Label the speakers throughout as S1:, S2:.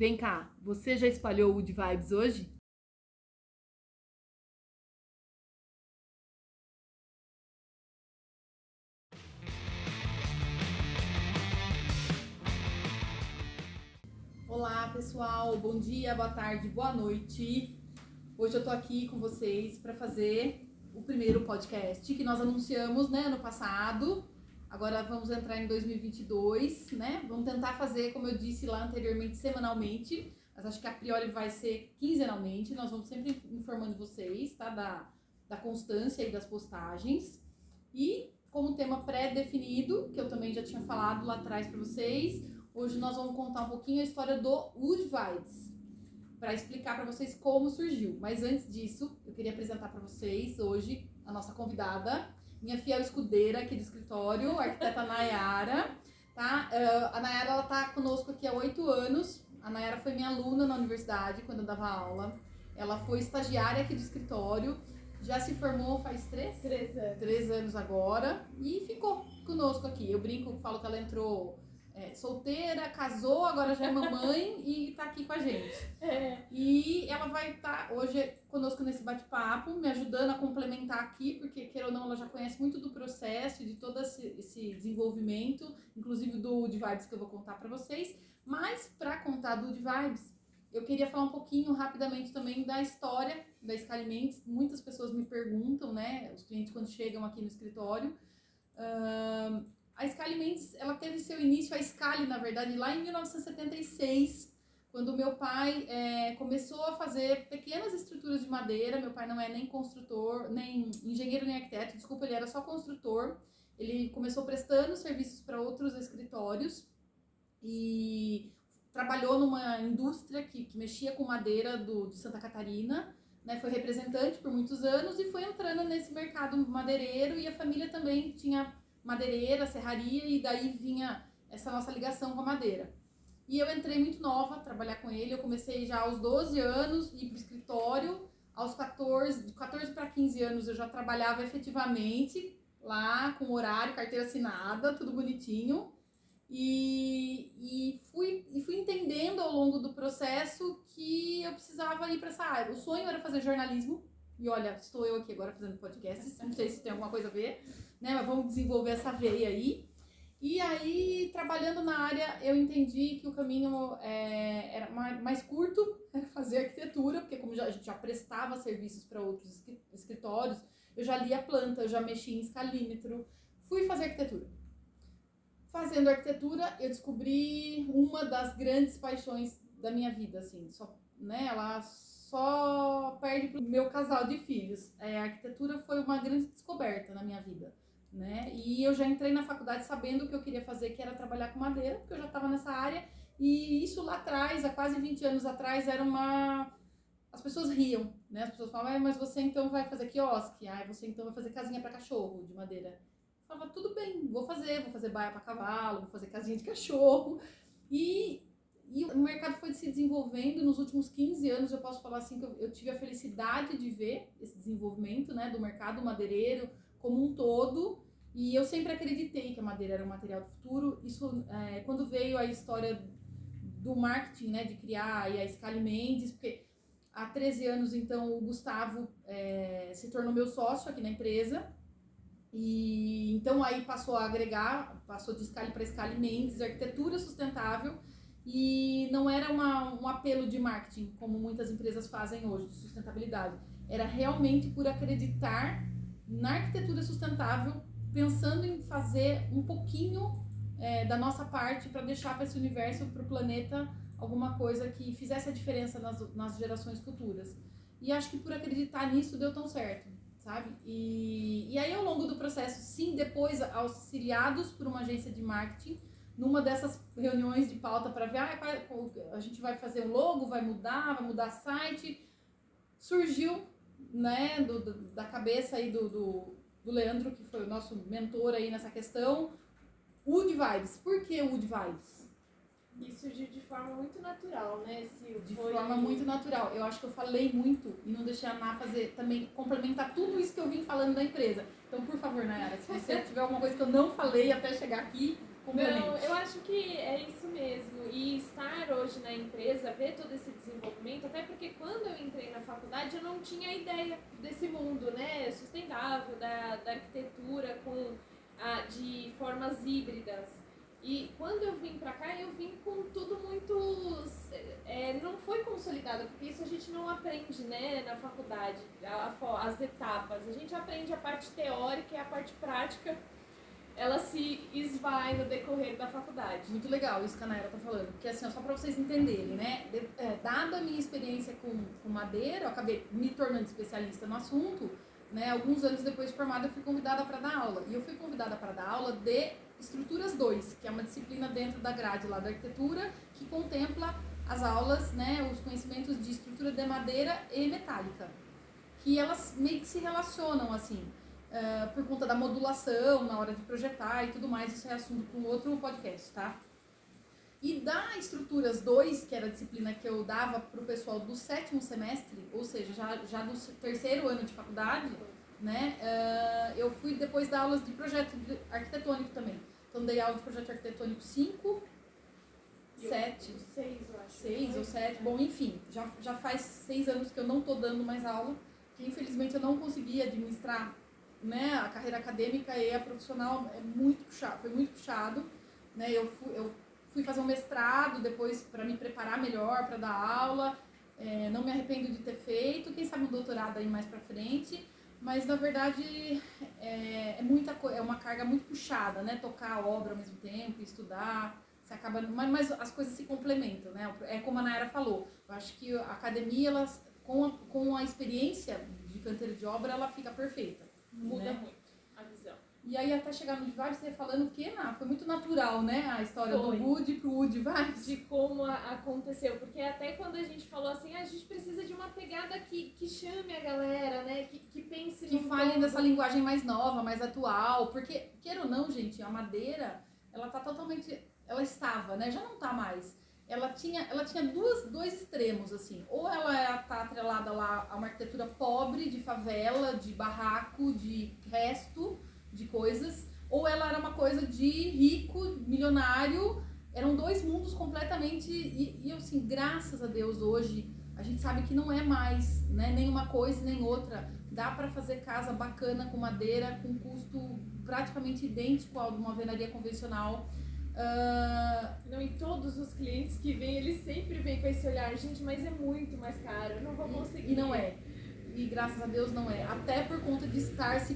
S1: Vem cá, você já espalhou o Wood Vibes hoje? Olá pessoal, bom dia, boa tarde, boa noite. Hoje eu tô aqui com vocês para fazer o primeiro podcast que nós anunciamos né, ano passado Agora vamos entrar em 2022, né? Vamos tentar fazer, como eu disse lá anteriormente, semanalmente, mas acho que a priori vai ser quinzenalmente. Nós vamos sempre informando vocês, tá? Da, da constância e das postagens. E como tema pré-definido, que eu também já tinha falado lá atrás para vocês, hoje nós vamos contar um pouquinho a história do Wood para explicar para vocês como surgiu. Mas antes disso, eu queria apresentar para vocês hoje a nossa convidada, minha fiel escudeira aqui do escritório, a arquiteta Nayara. Tá? Uh, a Nayara ela tá conosco aqui há oito anos. A Nayara foi minha aluna na universidade quando eu dava aula. Ela foi estagiária aqui do escritório. Já se formou faz três?
S2: Três anos.
S1: Três anos agora. E ficou conosco aqui. Eu brinco, falo que ela entrou é, solteira, casou, agora já é mamãe e tá aqui com a gente.
S2: É.
S1: E ela vai estar tá hoje conosco nesse bate-papo, me ajudando a complementar aqui, porque, queira ou não, ela já conhece muito do processo e de todo esse, desenvolvimento, inclusive do Wood Vibes que eu vou contar para vocês. Mas, para contar do Wood Vibes, eu queria falar um pouquinho rapidamente também da história da Scalimentes. Muitas pessoas me perguntam, né, os clientes quando chegam aqui no escritório. Uh, a Scali Mendes, ela teve seu início, a Scali, na verdade, lá em 1976, quando meu pai é, começou a fazer pequenas estruturas de madeira. Meu pai não é nem construtor, nem engenheiro, nem arquiteto, desculpa, ele era só construtor. Ele começou prestando serviços para outros escritórios e trabalhou numa indústria que, que mexia com madeira do, de Santa Catarina. Né, foi representante por muitos anos e foi entrando nesse mercado madeireiro e a família também tinha madeireira, serraria, e daí vinha essa nossa ligação com a madeira. E eu entrei muito nova a trabalhar com ele, eu comecei já aos 12 anos, ir para escritório, aos 14, de 14 para 15 anos eu já trabalhava efetivamente lá, com horário, carteira assinada, tudo bonitinho. E, e, fui, e fui entendendo ao longo do processo que eu precisava ir para essa área. O sonho era fazer jornalismo, e olha, estou eu aqui agora fazendo podcast, não sei se tem alguma coisa a ver né? Mas vamos desenvolver essa veia aí. E aí, trabalhando na área, eu entendi que o caminho é, era mais curto, era fazer arquitetura, porque como já, a gente já prestava serviços para outros escritórios, eu já lia planta, eu já mexia em escalímetro, fui fazer arquitetura. Fazendo arquitetura, eu descobri uma das grandes paixões da minha vida, assim, só, né, ela só perde pro meu casal de filhos. É, a arquitetura foi uma grande descoberta na minha vida né? E eu já entrei na faculdade sabendo o que eu queria fazer, que era trabalhar com madeira, porque eu já estava nessa área. E isso lá atrás, há quase 20 anos atrás, era uma. As pessoas riam, né? As pessoas falavam, mas você então vai fazer quiosque, ah, você então vai fazer casinha para cachorro de madeira. Eu falava, tudo bem, vou fazer, vou fazer baia para cavalo, vou fazer casinha de cachorro. E, e o mercado foi se desenvolvendo nos últimos 15 anos, eu posso falar assim que eu, tive a felicidade de ver esse desenvolvimento, né, do mercado madeireiro, como um todo. E eu sempre acreditei que a madeira era um material do futuro. Isso, é, quando veio a história do marketing, né, de criar e a Scali Mendes, porque há 13 anos, então, o Gustavo é, se tornou meu sócio aqui na empresa. E então aí passou a agregar, passou de Scali para Scali Mendes, arquitetura sustentável. E não era uma, um apelo de marketing, como muitas empresas fazem hoje, de sustentabilidade. Era realmente por acreditar na arquitetura sustentável, pensando em fazer um pouquinho é, da nossa parte para deixar para esse universo, para o planeta, alguma coisa que fizesse a diferença nas, nas gerações futuras. E acho que por acreditar nisso deu tão certo, sabe? E, e aí, ao longo do processo, sim, depois auxiliados por uma agência de marketing, numa dessas reuniões de pauta para ver, ah, a gente vai fazer um logo, vai mudar, vai mudar site, surgiu né, do, do, da cabeça aí do, do, do, Leandro, que foi o nosso mentor aí nessa questão, Wood Vibes. Por que Wood Vibes?
S2: E surgiu de forma muito natural, né, Sil?
S1: De foi... forma muito natural. Eu acho que eu falei muito e não deixei a Ná fazer também, complementar tudo isso que eu vim falando da empresa. Então, por favor, Nayara, se você tiver alguma coisa que eu não falei até chegar aqui,
S2: não, eu acho que é isso mesmo. E estar hoje na empresa, ver todo esse desenvolvimento, até porque quando eu entrei na faculdade eu não tinha ideia desse mundo né, sustentável, da, da arquitetura com, a, de formas híbridas. E quando eu vim pra cá, eu vim com tudo muito. É, não foi consolidado, porque isso a gente não aprende né, na faculdade, a, as etapas. A gente aprende a parte teórica e a parte prática ela se esvai no decorrer da faculdade.
S1: Muito legal isso que a Naira tá falando, porque assim, só para vocês entenderem, né? É, dada a minha experiência com, com madeira, eu acabei me tornando especialista no assunto, né? Alguns anos depois de formada, eu fui convidada para dar aula. E eu fui convidada para dar aula de Estruturas 2, que é uma disciplina dentro da grade lá da arquitetura, que contempla as aulas, né, os conhecimentos de estrutura de madeira e metálica, que elas meio que se relacionam assim, uh, por conta da modulação na hora de projetar e tudo mais, isso é assunto para um outro podcast, tá? E da Estruturas 2, que era a disciplina que eu dava para o pessoal do sétimo semestre, ou seja, já, já do terceiro ano de faculdade, né? Uh, eu fui depois dar aulas de projeto arquitetônico também. Então dei aula de projeto arquitetônico 5, 7.
S2: 6, eu acho.
S1: 6 ou 7, bom, enfim, já, já faz seis anos que eu não estou dando mais aula, que infelizmente eu não consegui administrar né, a carreira acadêmica e a profissional é muito puxado, foi muito puxado. Né? Eu, fui, eu fui fazer um mestrado depois para me preparar melhor para dar aula. É, não me arrependo de ter feito, quem sabe um doutorado aí mais para frente. Mas na verdade é, é muita é uma carga muito puxada, né? Tocar a obra ao mesmo tempo, estudar, você acaba, mas, mas as coisas se complementam, né? É como a Nayara falou. Eu acho que a academia, elas, com, a, com a experiência de canteiro de obra, ela fica perfeita.
S2: Muda né? muito a visão.
S1: E aí até chegar no Divide, você falando o quê, Ná? Foi muito natural, né? A história Foi. do Wood pro Wood Vibes.
S2: De como a, aconteceu. Porque até quando a gente falou assim, ah, a gente precisa de uma pegada que, que chame a galera, né? Que, que pense
S1: Que fale dessa linguagem mais nova, mais atual. Porque, queira ou não, gente, a madeira, ela tá totalmente... Ela estava, né? Já não tá mais ela tinha, ela tinha duas, dois extremos, assim. Ou ela tá atrelada lá a uma arquitetura pobre, de favela, de barraco, de resto, de coisas, ou ela era uma coisa de rico, milionário. Eram dois mundos completamente. E, e assim, graças a Deus, hoje a gente sabe que não é mais né, nenhuma coisa nem outra. Dá para fazer casa bacana com madeira, com custo praticamente idêntico ao de uma alvenaria convencional. Uh...
S2: Não, e todos os clientes que vêm, eles sempre vêm com esse olhar, gente, mas é muito mais caro, eu não vou conseguir.
S1: E não é e graças a Deus não é. Até por conta de estar se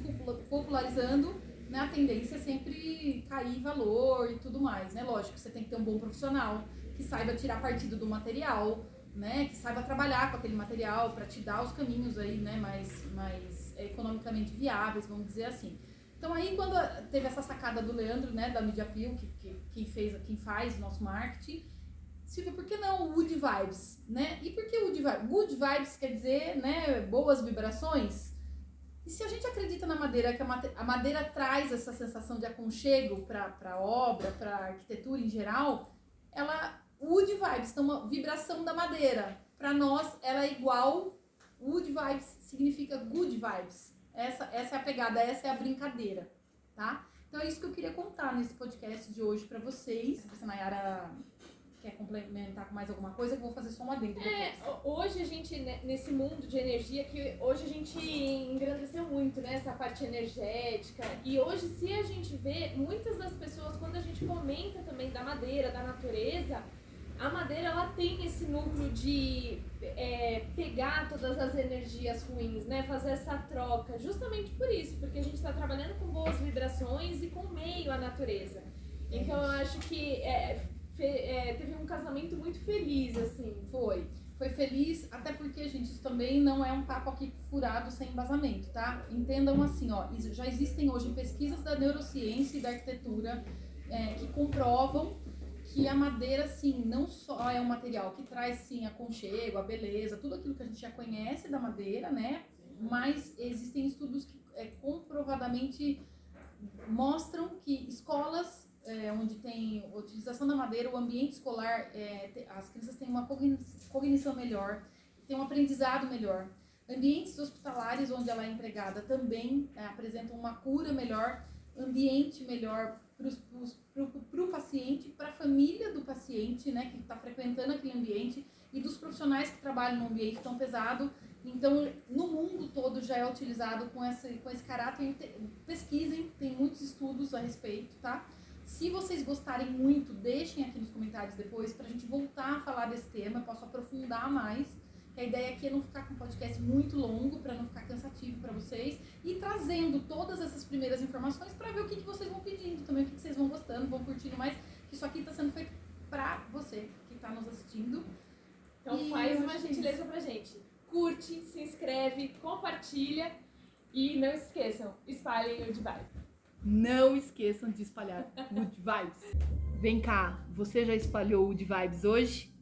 S1: popularizando, né, a tendência é sempre cair valor e tudo mais, né? Lógico, você tem que ter um bom profissional que saiba tirar partido do material, né? Que saiba trabalhar com aquele material para te dar os caminhos aí, né? Mais, mais economicamente viáveis, vamos dizer assim. Então aí quando teve essa sacada do Leandro, né, da Media Peel, que, que, que fez, quem faz nosso marketing, Silvia, por que não Wood Vibes, né? E por que Wood Vibes? Good Vibes quer dizer, né, boas vibrações. E se a gente acredita na madeira, que a madeira traz essa sensação de aconchego para a obra, para a arquitetura em geral, ela, Wood Vibes, então uma vibração da madeira. Para nós, ela é igual, Wood Vibes significa Good Vibes. Essa, essa é a pegada, essa é a brincadeira, tá? Então é isso que eu queria contar nesse podcast de hoje para vocês. A Nayara quer complementar com mais alguma coisa, eu vou fazer só uma adendo
S2: É, hoje a gente, né, nesse mundo de energia, que hoje a gente engrandeceu muito, né, essa parte energética. E hoje, se a gente vê, muitas das pessoas, quando a gente comenta também da madeira, da natureza, a madeira ela tem esse núcleo de é, pegar todas as energias ruins, né? Fazer essa troca, justamente por isso, porque a gente está trabalhando com boas vibrações e com o meio, a natureza. Então eu acho que é, é, teve um casamento muito feliz, assim.
S1: Foi. Foi feliz, até porque, gente, isso também não é um papo aqui furado sem embasamento, tá? Entendam assim, ó, já existem hoje pesquisas da neurociência e da arquitetura é, que comprovam que a madeira, sim, não só é um material que traz, sim, aconchego, a beleza, tudo aquilo que a gente já conhece da madeira, né? Mas existem estudos que é, comprovadamente mostram que escolas é, onde tem utilização da madeira, o ambiente escolar, é, as crianças têm uma cognição melhor, têm um aprendizado melhor. Ambientes hospitalares onde ela é empregada também é, apresentam uma cura melhor, ambiente melhor para para o paciente, para a família do paciente, né, que está frequentando aquele ambiente e dos profissionais que trabalham no ambiente tão pesado. Então, no mundo todo já é utilizado com esse, com esse caráter. Pesquisem, tem muitos estudos a respeito, tá? Se vocês gostarem muito, deixem aqui nos comentários depois para a gente voltar a falar desse tema. Posso aprofundar mais. A ideia aqui é não ficar com um podcast muito longo, para não ficar cansativo para vocês, e trazendo todas essas primeiras informações para ver o que, que vocês vão pedindo também, o que, que vocês vão gostando, vão curtindo mais, que isso aqui está sendo feito para você que está nos assistindo.
S2: Então e faz uma gentileza pra gente. Curte, se inscreve, compartilha e não esqueçam, espalhem o Vibe.
S1: Não esqueçam de espalhar Good Vibes. Vem cá, você já espalhou o Vibes hoje?